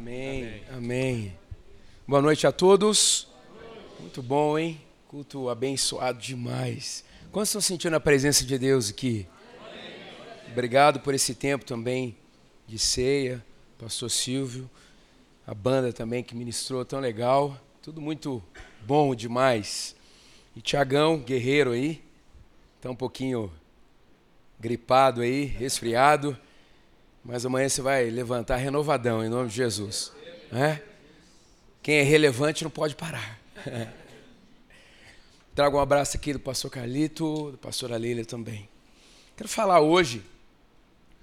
Amém. Amém. Boa noite a todos. Muito bom, hein? Culto abençoado demais. Quantos estão sentindo a presença de Deus aqui? Obrigado por esse tempo também de ceia, Pastor Silvio, a banda também que ministrou tão legal. Tudo muito bom demais. E Tiagão, guerreiro aí, está um pouquinho gripado aí, resfriado. Mas amanhã você vai levantar renovadão, em nome de Jesus. É? Quem é relevante não pode parar. Trago um abraço aqui do pastor Carlito, do pastor Lília também. Quero falar hoje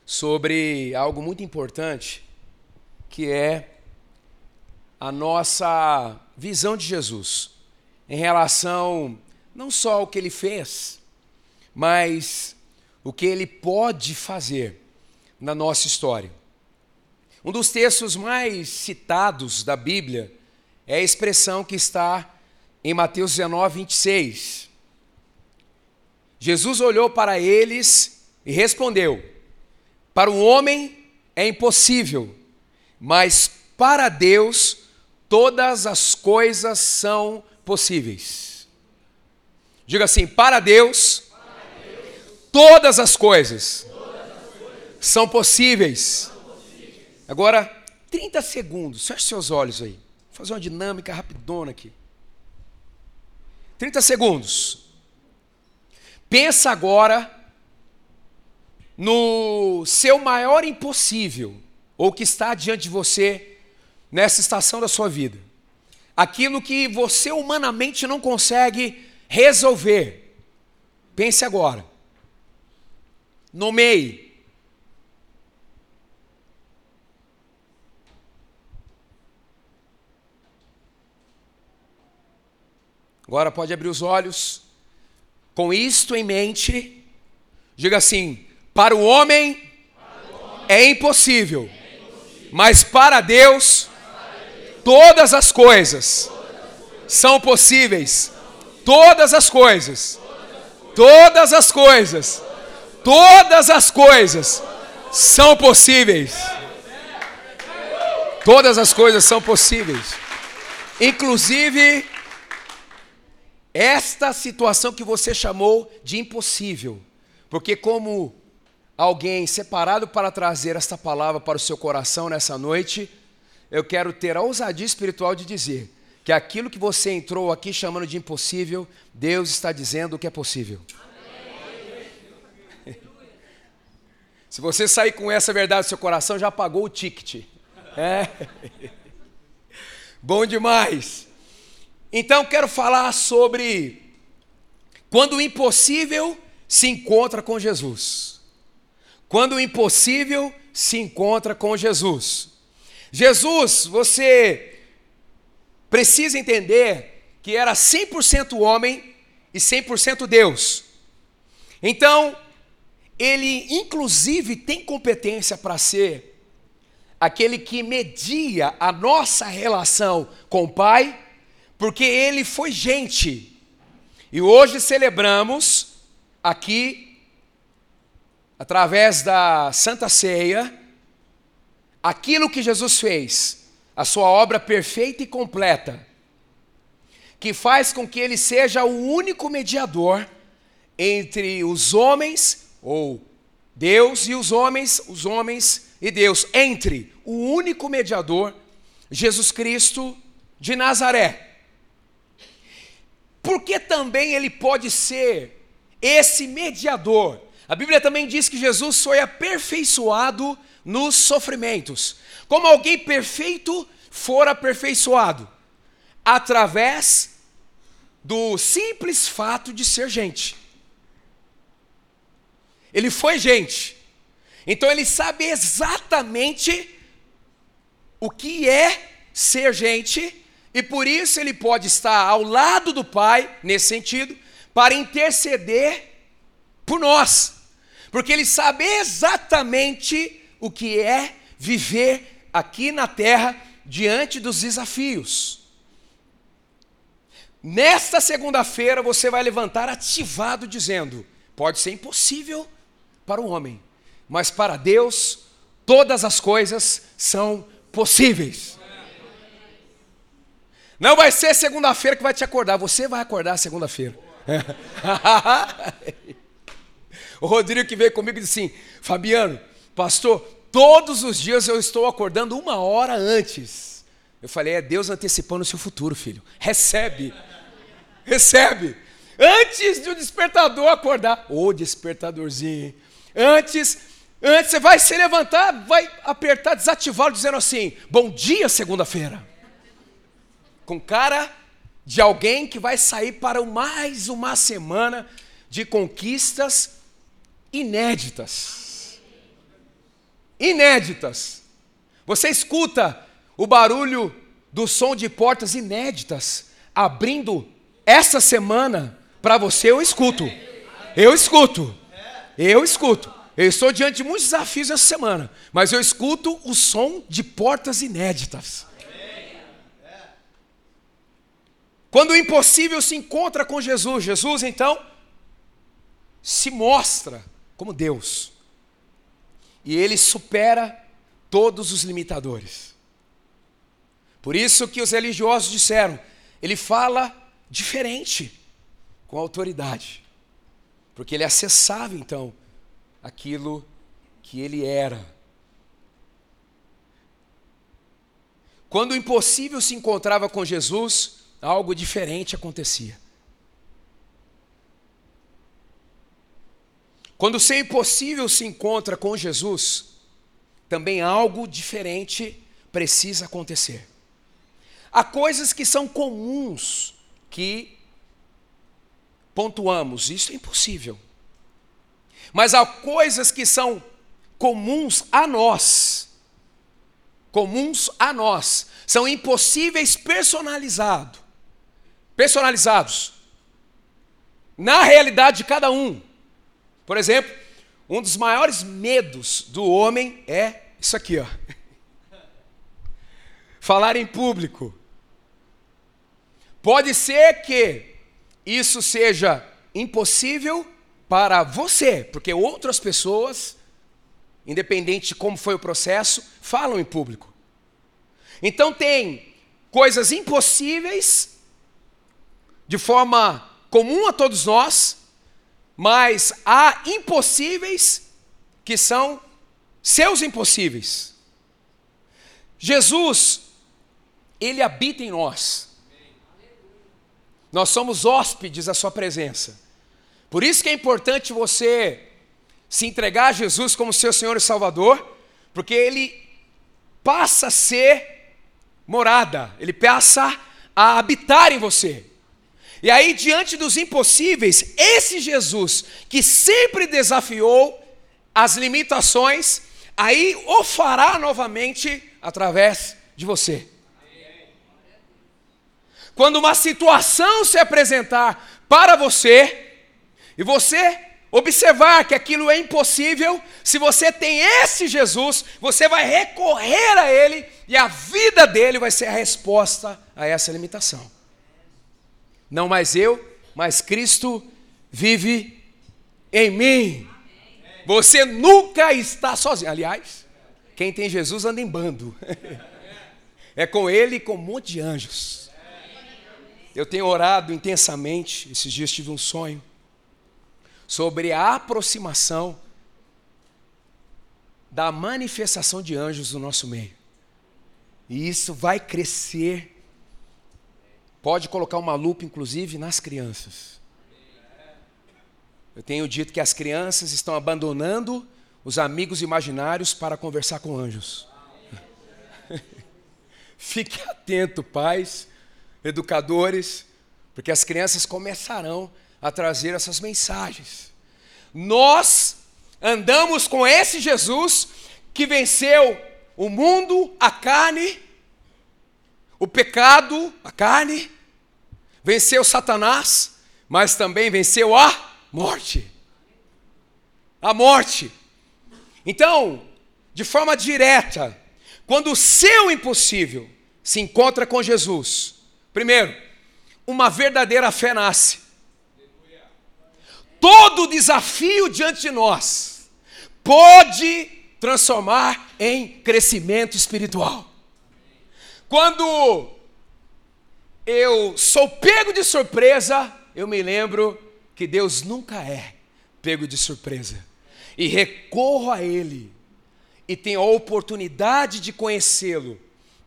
sobre algo muito importante, que é a nossa visão de Jesus em relação não só ao que ele fez, mas o que ele pode fazer na nossa história. Um dos textos mais citados da Bíblia é a expressão que está em Mateus 19, 26. Jesus olhou para eles e respondeu: Para o homem é impossível, mas para Deus todas as coisas são possíveis. Diga assim: para Deus, para Deus todas as coisas são possíveis. Agora, 30 segundos, feche seus olhos aí. Vou fazer uma dinâmica rapidona aqui. 30 segundos. Pensa agora no seu maior impossível, ou que está diante de você nessa estação da sua vida. Aquilo que você humanamente não consegue resolver. Pense agora. Nomeie Agora pode abrir os olhos. Com isto em mente, diga assim: para o homem, é, impossível, mas para Deus, todas as coisas são possíveis. Todas as coisas, todas as coisas, todas as coisas são possíveis. Todas as coisas são possíveis. Inclusive esta situação que você chamou de impossível. Porque, como alguém separado para trazer esta palavra para o seu coração nessa noite, eu quero ter a ousadia espiritual de dizer que aquilo que você entrou aqui chamando de impossível, Deus está dizendo que é possível. Se você sair com essa verdade no seu coração, já pagou o ticket. É. Bom demais. Então quero falar sobre quando o impossível se encontra com Jesus. Quando o impossível se encontra com Jesus. Jesus, você precisa entender que era 100% homem e 100% Deus. Então, ele inclusive tem competência para ser aquele que media a nossa relação com o Pai porque ele foi gente. E hoje celebramos aqui, através da Santa Ceia, aquilo que Jesus fez, a sua obra perfeita e completa, que faz com que ele seja o único mediador entre os homens, ou Deus e os homens, os homens e Deus, entre o único mediador, Jesus Cristo de Nazaré porque também ele pode ser esse mediador. A Bíblia também diz que Jesus foi aperfeiçoado nos sofrimentos. Como alguém perfeito for aperfeiçoado? Através do simples fato de ser gente. Ele foi gente. Então ele sabe exatamente o que é ser gente e por isso ele pode estar ao lado do Pai, nesse sentido, para interceder por nós. Porque ele sabe exatamente o que é viver aqui na terra diante dos desafios. Nesta segunda-feira você vai levantar ativado dizendo: pode ser impossível para o homem, mas para Deus todas as coisas são possíveis. Não vai ser segunda-feira que vai te acordar, você vai acordar segunda-feira. o Rodrigo que veio comigo disse assim: Fabiano, pastor, todos os dias eu estou acordando uma hora antes. Eu falei: é Deus antecipando o seu futuro, filho. Recebe, recebe. Antes de o despertador acordar, ô despertadorzinho, antes, antes você vai se levantar, vai apertar, desativá-lo, dizendo assim: Bom dia, segunda-feira. Com cara de alguém que vai sair para mais uma semana de conquistas inéditas. Inéditas. Você escuta o barulho do som de portas inéditas abrindo essa semana para você, eu escuto. Eu escuto. Eu escuto. Eu estou diante de muitos desafios essa semana, mas eu escuto o som de portas inéditas. Quando o impossível se encontra com Jesus, Jesus então se mostra como Deus. E ele supera todos os limitadores. Por isso que os religiosos disseram, ele fala diferente, com autoridade. Porque ele acessava então aquilo que ele era. Quando o impossível se encontrava com Jesus, algo diferente acontecia. Quando o ser impossível se encontra com Jesus, também algo diferente precisa acontecer. Há coisas que são comuns que pontuamos, isso é impossível. Mas há coisas que são comuns a nós, comuns a nós, são impossíveis personalizado personalizados na realidade de cada um. Por exemplo, um dos maiores medos do homem é isso aqui, ó. Falar em público. Pode ser que isso seja impossível para você, porque outras pessoas, independente de como foi o processo, falam em público. Então tem coisas impossíveis de forma comum a todos nós, mas há impossíveis que são seus impossíveis. Jesus, ele habita em nós. Nós somos hóspedes da sua presença. Por isso que é importante você se entregar a Jesus como seu Senhor e Salvador, porque ele passa a ser morada, ele passa a habitar em você. E aí, diante dos impossíveis, esse Jesus que sempre desafiou as limitações, aí o fará novamente através de você. Quando uma situação se apresentar para você, e você observar que aquilo é impossível, se você tem esse Jesus, você vai recorrer a Ele e a vida dele vai ser a resposta a essa limitação. Não mais eu, mas Cristo vive em mim. Você nunca está sozinho. Aliás, quem tem Jesus anda em bando. É com ele e com um monte de anjos. Eu tenho orado intensamente, esses dias tive um sonho, sobre a aproximação da manifestação de anjos no nosso meio. E isso vai crescer Pode colocar uma lupa, inclusive, nas crianças. Eu tenho dito que as crianças estão abandonando os amigos imaginários para conversar com anjos. Fique atento, pais, educadores, porque as crianças começarão a trazer essas mensagens. Nós andamos com esse Jesus que venceu o mundo, a carne, o pecado, a carne, venceu Satanás, mas também venceu a morte. A morte. Então, de forma direta, quando o seu impossível se encontra com Jesus, primeiro, uma verdadeira fé nasce. Todo desafio diante de nós pode transformar em crescimento espiritual. Quando eu sou pego de surpresa, eu me lembro que Deus nunca é pego de surpresa. E recorro a Ele e tenho a oportunidade de conhecê-lo,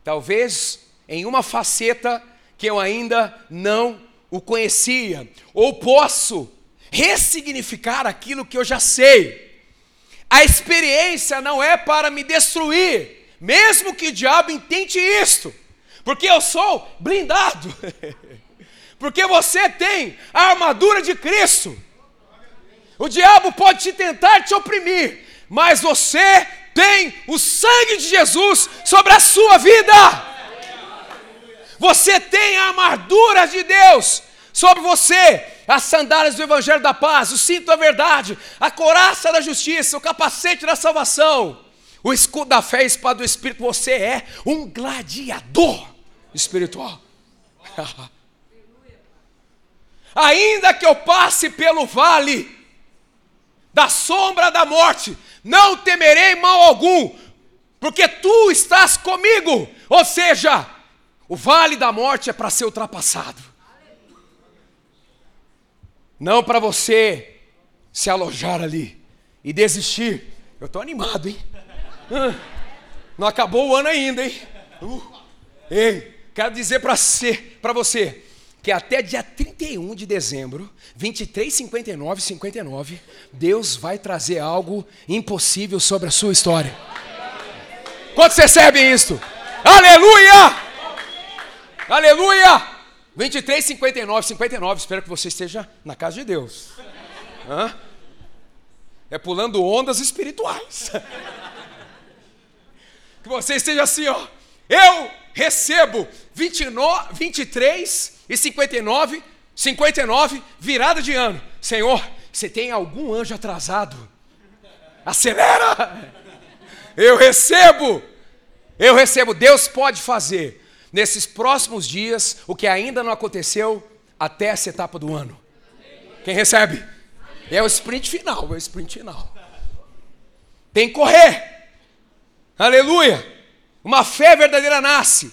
talvez em uma faceta que eu ainda não o conhecia, ou posso ressignificar aquilo que eu já sei. A experiência não é para me destruir, mesmo que o diabo intente isto, porque eu sou blindado, porque você tem a armadura de Cristo. O diabo pode te tentar te oprimir, mas você tem o sangue de Jesus sobre a sua vida. Você tem a armadura de Deus sobre você, as sandálias do Evangelho da Paz, o cinto da verdade, a coraça da justiça, o capacete da salvação, o escudo da fé a espada do Espírito. Você é um gladiador espiritual. Ainda que eu passe pelo vale da sombra da morte, não temerei mal algum, porque tu estás comigo. Ou seja, o vale da morte é para ser ultrapassado. Não para você se alojar ali e desistir. Eu estou animado, hein? Não acabou o ano ainda, hein? Uh, ei, quero dizer para você, você que até dia 31 de dezembro, 23, 59, 59, Deus vai trazer algo impossível sobre a sua história. Quantos recebem isto? Aleluia! Aleluia! 23, 59, 59. Espero que você esteja na casa de Deus. Hã? É pulando ondas espirituais. que você esteja assim, ó. Eu recebo 29, 23 e 59, 59, virada de ano. Senhor, você tem algum anjo atrasado? Acelera! Eu recebo! Eu recebo. Deus pode fazer nesses próximos dias o que ainda não aconteceu até essa etapa do ano. Quem recebe? É o sprint final, é o sprint final. Tem que correr. Aleluia. Uma fé verdadeira nasce.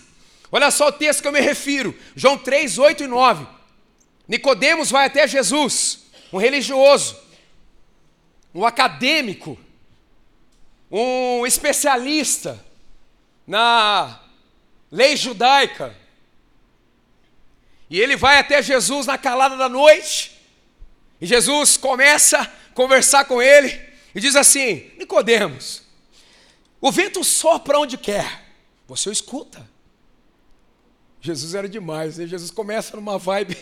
Olha só o texto que eu me refiro. João 3, 8 e 9. Nicodemos vai até Jesus, um religioso, um acadêmico, um especialista na lei judaica. E ele vai até Jesus na calada da noite, e Jesus começa a conversar com ele e diz assim: Nicodemos, o vento sopra onde quer, você o escuta. Jesus era demais, né? Jesus começa numa vibe,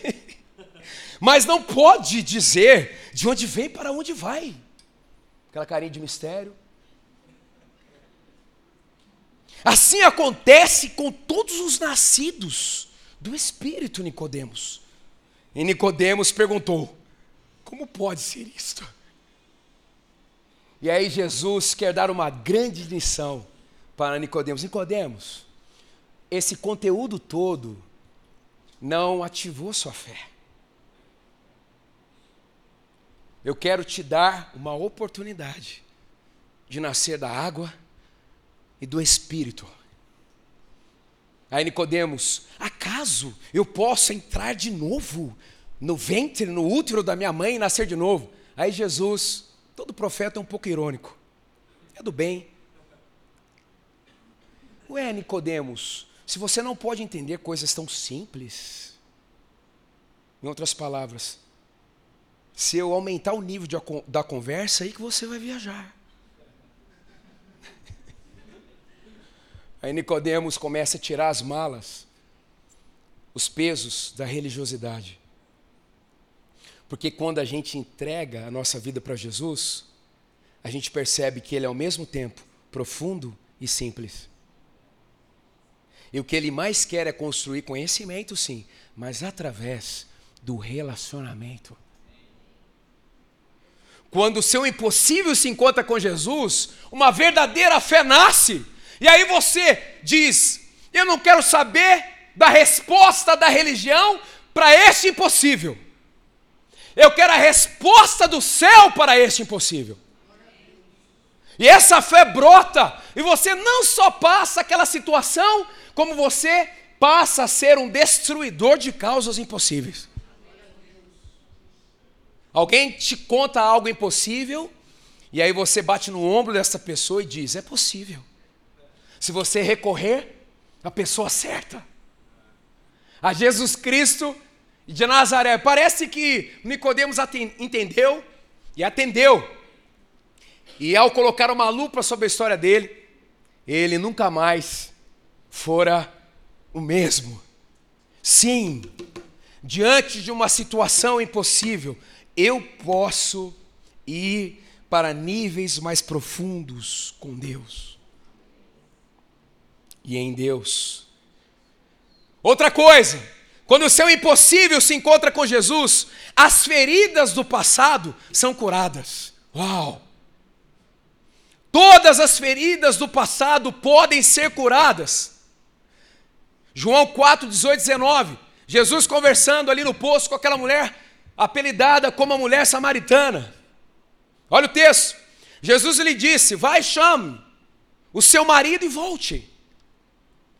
mas não pode dizer de onde vem para onde vai. Aquela carinha de mistério. Assim acontece com todos os nascidos do Espírito, Nicodemos. E Nicodemos perguntou: Como pode ser isto? E aí Jesus quer dar uma grande lição para Nicodemos. Nicodemos, esse conteúdo todo não ativou sua fé. Eu quero te dar uma oportunidade de nascer da água e do Espírito. Aí Nicodemos, acaso eu posso entrar de novo no ventre, no útero da minha mãe e nascer de novo? Aí Jesus, todo profeta é um pouco irônico. É do bem. Ué, Nicodemos, se você não pode entender coisas tão simples, em outras palavras, se eu aumentar o nível de, da conversa, aí que você vai viajar. Aí Nicodemos começa a tirar as malas, os pesos da religiosidade. Porque quando a gente entrega a nossa vida para Jesus, a gente percebe que ele é ao mesmo tempo profundo e simples. E o que ele mais quer é construir conhecimento, sim, mas através do relacionamento. Quando o seu impossível se encontra com Jesus, uma verdadeira fé nasce. E aí você diz: Eu não quero saber da resposta da religião para este impossível. Eu quero a resposta do céu para este impossível. E essa fé brota, e você não só passa aquela situação, como você passa a ser um destruidor de causas impossíveis. Alguém te conta algo impossível, e aí você bate no ombro dessa pessoa e diz: é possível. Se você recorrer à pessoa certa, a Jesus Cristo de Nazaré. Parece que Nicodemos entendeu e atendeu. E ao colocar uma lupa sobre a história dele, ele nunca mais fora o mesmo. Sim, diante de uma situação impossível, eu posso ir para níveis mais profundos com Deus. E em Deus. Outra coisa, quando o seu impossível se encontra com Jesus, as feridas do passado são curadas. Uau! Todas as feridas do passado podem ser curadas. João 4, 18, 19. Jesus conversando ali no poço com aquela mulher apelidada como a mulher samaritana. Olha o texto. Jesus lhe disse: Vai, chame o seu marido e volte.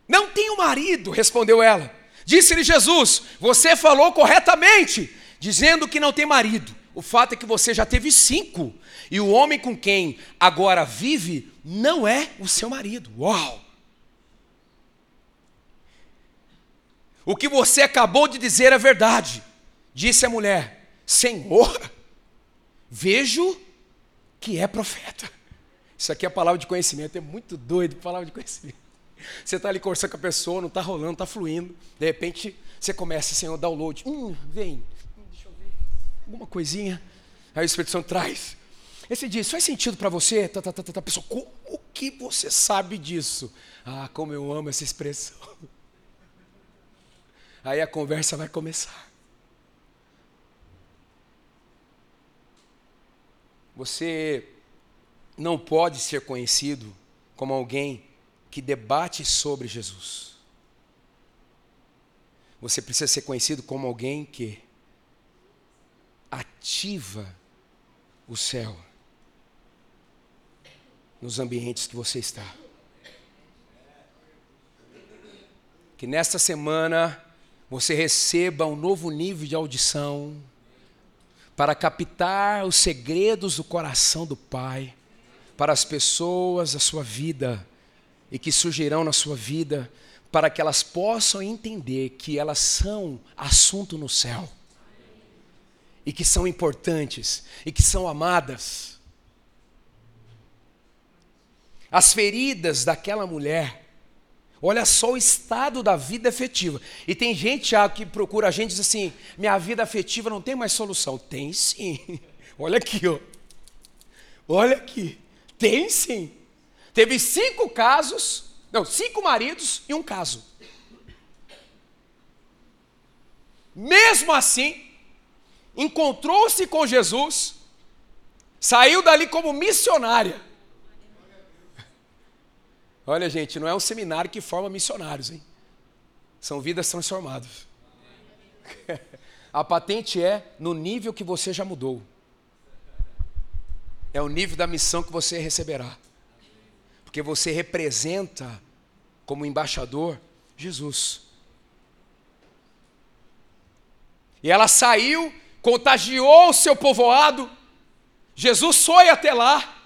Não tenho marido, respondeu ela. Disse-lhe Jesus: Você falou corretamente, dizendo que não tem marido. O fato é que você já teve cinco, e o homem com quem agora vive não é o seu marido. Uau! O que você acabou de dizer é verdade, disse a mulher. Senhor, vejo que é profeta. Isso aqui é palavra de conhecimento, é muito doido palavra de conhecimento. Você está ali conversando com a pessoa, não está rolando, está fluindo. De repente, você começa, Senhor, download. Hum, vem, deixa eu ver. Alguma coisinha. Aí o Espírito Santo traz. Aí você diz, faz sentido para você? Tá, tá, tá, tá, tá. Pessoa, como que você sabe disso? Ah, como eu amo essa expressão. Aí a conversa vai começar. Você não pode ser conhecido como alguém que debate sobre Jesus. Você precisa ser conhecido como alguém que ativa o céu nos ambientes que você está. Que nesta semana você receba um novo nível de audição para captar os segredos do coração do Pai para as pessoas da sua vida e que surgirão na sua vida para que elas possam entender que elas são assunto no céu e que são importantes e que são amadas. As feridas daquela mulher, olha só o estado da vida afetiva. E tem gente Thiago, que procura a gente e diz assim: minha vida afetiva não tem mais solução. Tem sim. Olha aqui, ó. Olha aqui. Tem sim. Teve cinco casos, não, cinco maridos e um caso. Mesmo assim, encontrou-se com Jesus, saiu dali como missionária. Olha, gente, não é um seminário que forma missionários, hein? São vidas transformadas. A patente é no nível que você já mudou. É o nível da missão que você receberá porque você representa, como embaixador, Jesus. E ela saiu, contagiou o seu povoado, Jesus foi até lá,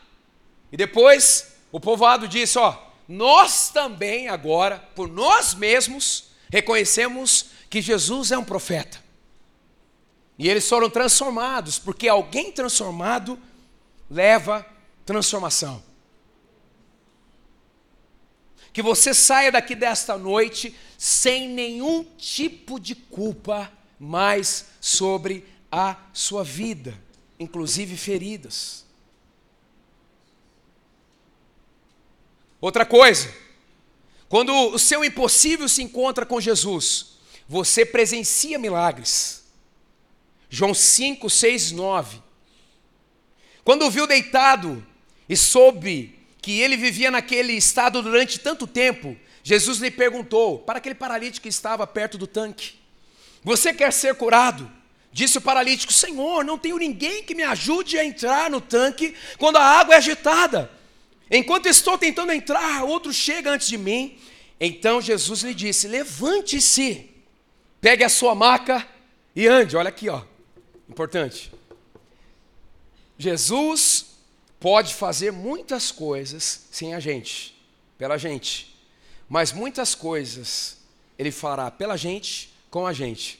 e depois o povoado disse: Ó, nós também agora, por nós mesmos, reconhecemos que Jesus é um profeta. E eles foram transformados, porque alguém transformado leva transformação que você saia daqui desta noite sem nenhum tipo de culpa mais sobre a sua vida, inclusive feridas. Outra coisa, quando o seu impossível se encontra com Jesus, você presencia milagres. João 5, 6, 9. Quando o viu deitado e soube que ele vivia naquele estado durante tanto tempo, Jesus lhe perguntou para aquele paralítico que estava perto do tanque: Você quer ser curado? Disse o paralítico: Senhor, não tenho ninguém que me ajude a entrar no tanque quando a água é agitada. Enquanto estou tentando entrar, outro chega antes de mim. Então Jesus lhe disse: Levante-se, pegue a sua maca e ande. Olha aqui, ó. Importante. Jesus pode fazer muitas coisas sem a gente, pela gente. Mas muitas coisas ele fará pela gente, com a gente.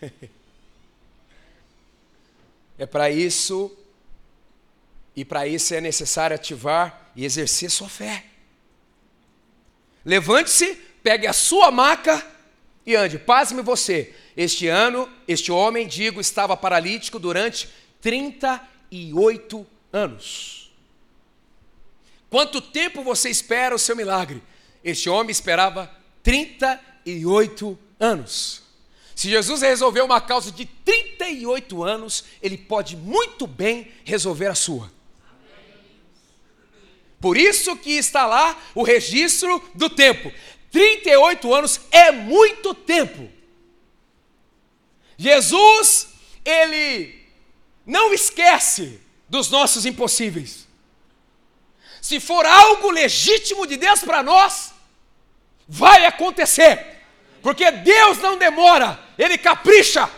é para isso e para isso é necessário ativar e exercer sua fé. Levante-se, pegue a sua maca e ande. Pasme você. Este ano, este homem, digo, estava paralítico durante 38 anos. Quanto tempo você espera o seu milagre? Este homem esperava 38 anos. Se Jesus resolveu uma causa de 38 anos, ele pode muito bem resolver a sua. Por isso que está lá o registro do tempo. 38 anos é muito tempo. Jesus, ele não esquece dos nossos impossíveis. Se for algo legítimo de Deus para nós, vai acontecer. Porque Deus não demora, ele capricha.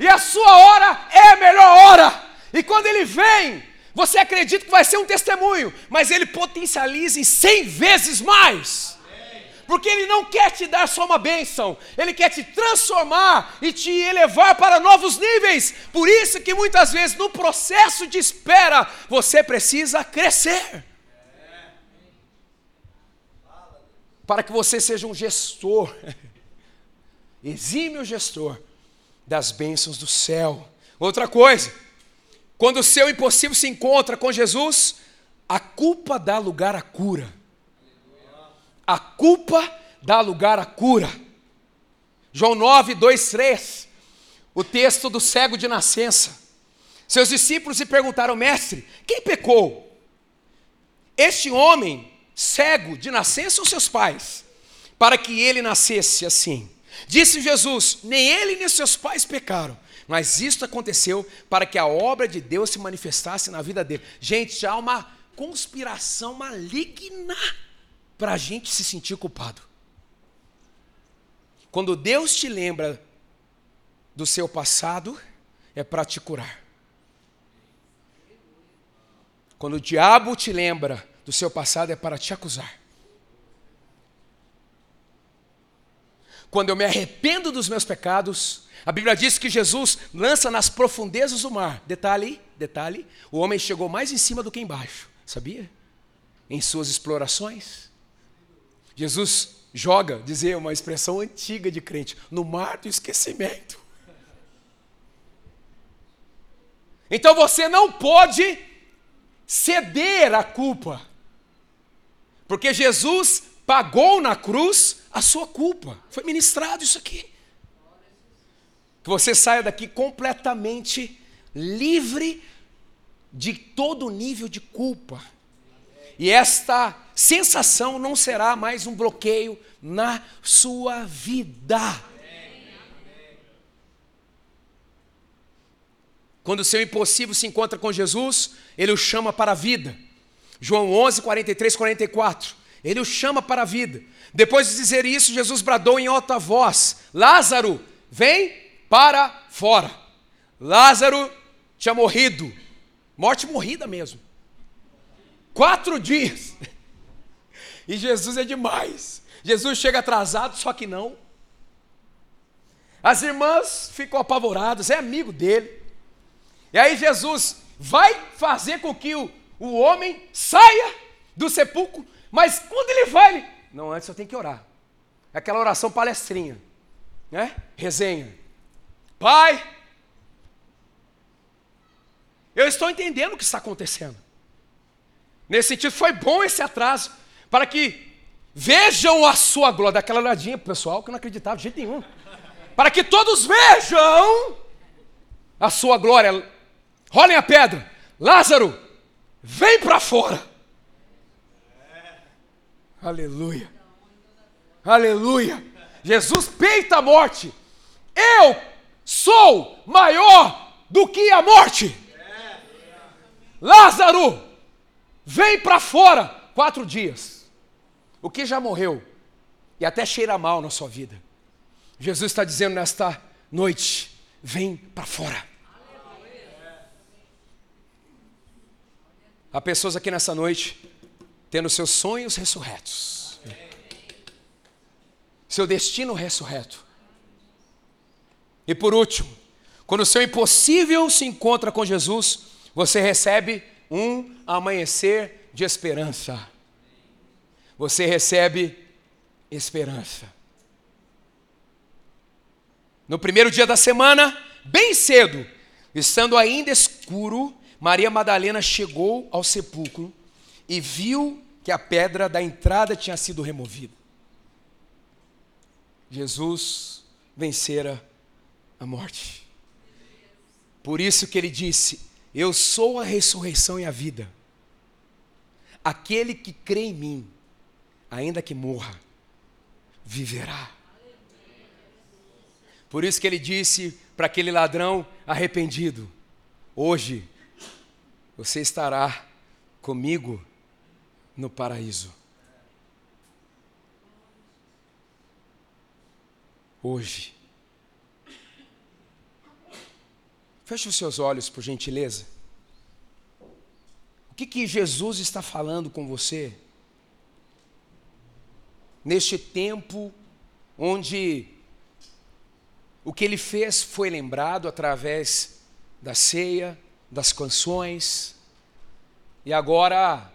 E a sua hora é a melhor hora. E quando ele vem, você acredita que vai ser um testemunho, mas ele potencializa em 100 vezes mais. Porque ele não quer te dar só uma bênção, ele quer te transformar e te elevar para novos níveis. Por isso que muitas vezes no processo de espera você precisa crescer. Para que você seja um gestor, exímio gestor das bênçãos do céu. Outra coisa, quando o seu impossível se encontra com Jesus, a culpa dá lugar à cura. A culpa dá lugar à cura. João 9, 2, 3. O texto do cego de nascença. Seus discípulos lhe perguntaram, mestre, quem pecou? Este homem cego de nascença ou seus pais? Para que ele nascesse assim. Disse Jesus: nem ele nem seus pais pecaram mas isso aconteceu para que a obra de Deus se manifestasse na vida dele. Gente, há uma conspiração maligna para a gente se sentir culpado. Quando Deus te lembra do seu passado, é para te curar. Quando o diabo te lembra do seu passado, é para te acusar. Quando eu me arrependo dos meus pecados, a Bíblia diz que Jesus lança nas profundezas do mar. Detalhe, detalhe, o homem chegou mais em cima do que embaixo, sabia? Em suas explorações. Jesus joga, dizer uma expressão antiga de crente, no mar do esquecimento. Então você não pode ceder à culpa. Porque Jesus pagou na cruz a sua culpa. Foi ministrado isso aqui. Que você saia daqui completamente livre de todo nível de culpa. E esta sensação não será mais um bloqueio na sua vida. Quando o seu impossível se encontra com Jesus, ele o chama para a vida. João 11, 43, 44. Ele o chama para a vida. Depois de dizer isso, Jesus bradou em alta voz: Lázaro, vem para fora. Lázaro tinha morrido, morte morrida mesmo. Quatro dias. E Jesus é demais. Jesus chega atrasado, só que não. As irmãs ficam apavoradas, é amigo dele. E aí Jesus vai fazer com que o, o homem saia do sepulcro, mas quando ele vai, ele... não, antes eu tenho que orar. Aquela oração palestrinha, né? Resenha. Pai, eu estou entendendo o que está acontecendo. Nesse sentido, foi bom esse atraso, para que vejam a sua glória. Daquela olhadinha pessoal que não acreditava de jeito nenhum. Para que todos vejam a sua glória. Rolem a pedra. Lázaro, vem para fora. Aleluia. Aleluia. Jesus peita a morte. Eu sou maior do que a morte. Lázaro, vem para fora. Quatro dias. O que já morreu e até cheira mal na sua vida. Jesus está dizendo nesta noite: vem para fora. Há pessoas aqui nessa noite tendo seus sonhos ressurretos, seu destino ressurreto. E por último, quando o seu impossível se encontra com Jesus, você recebe um amanhecer de esperança. Você recebe esperança. No primeiro dia da semana, bem cedo, estando ainda escuro, Maria Madalena chegou ao sepulcro e viu que a pedra da entrada tinha sido removida. Jesus vencera a morte. Por isso que ele disse: Eu sou a ressurreição e a vida. Aquele que crê em mim, ainda que morra, viverá. Por isso que ele disse para aquele ladrão arrependido: Hoje você estará comigo no paraíso. Hoje. Feche os seus olhos, por gentileza. O que, que Jesus está falando com você? Neste tempo onde o que ele fez foi lembrado através da ceia, das canções, e agora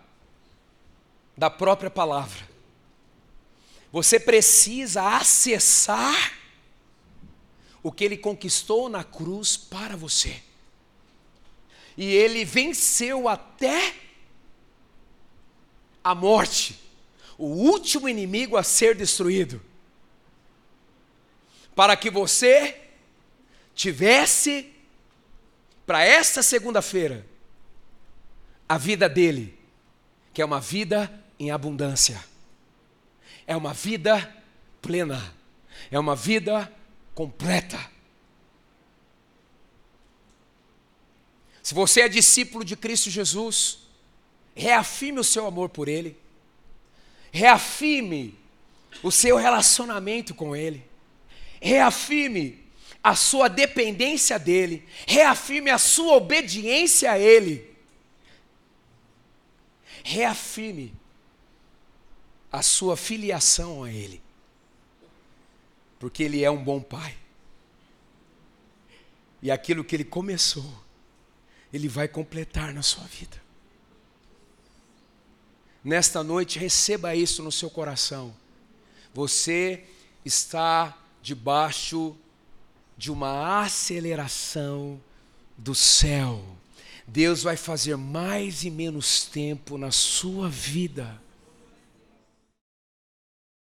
da própria palavra. Você precisa acessar o que ele conquistou na cruz para você. E ele venceu até a morte, o último inimigo a ser destruído, para que você tivesse para esta segunda-feira a vida dele, que é uma vida em abundância. É uma vida plena. É uma vida completa. Se você é discípulo de Cristo Jesus, reafirme o seu amor por Ele, reafirme o seu relacionamento com Ele, reafirme a sua dependência dEle, reafirme a sua obediência a Ele, reafirme a sua filiação a Ele, porque Ele é um bom Pai. E aquilo que Ele começou, Ele vai completar na sua vida. Nesta noite, receba isso no seu coração. Você está debaixo de uma aceleração do céu. Deus vai fazer mais e menos tempo na sua vida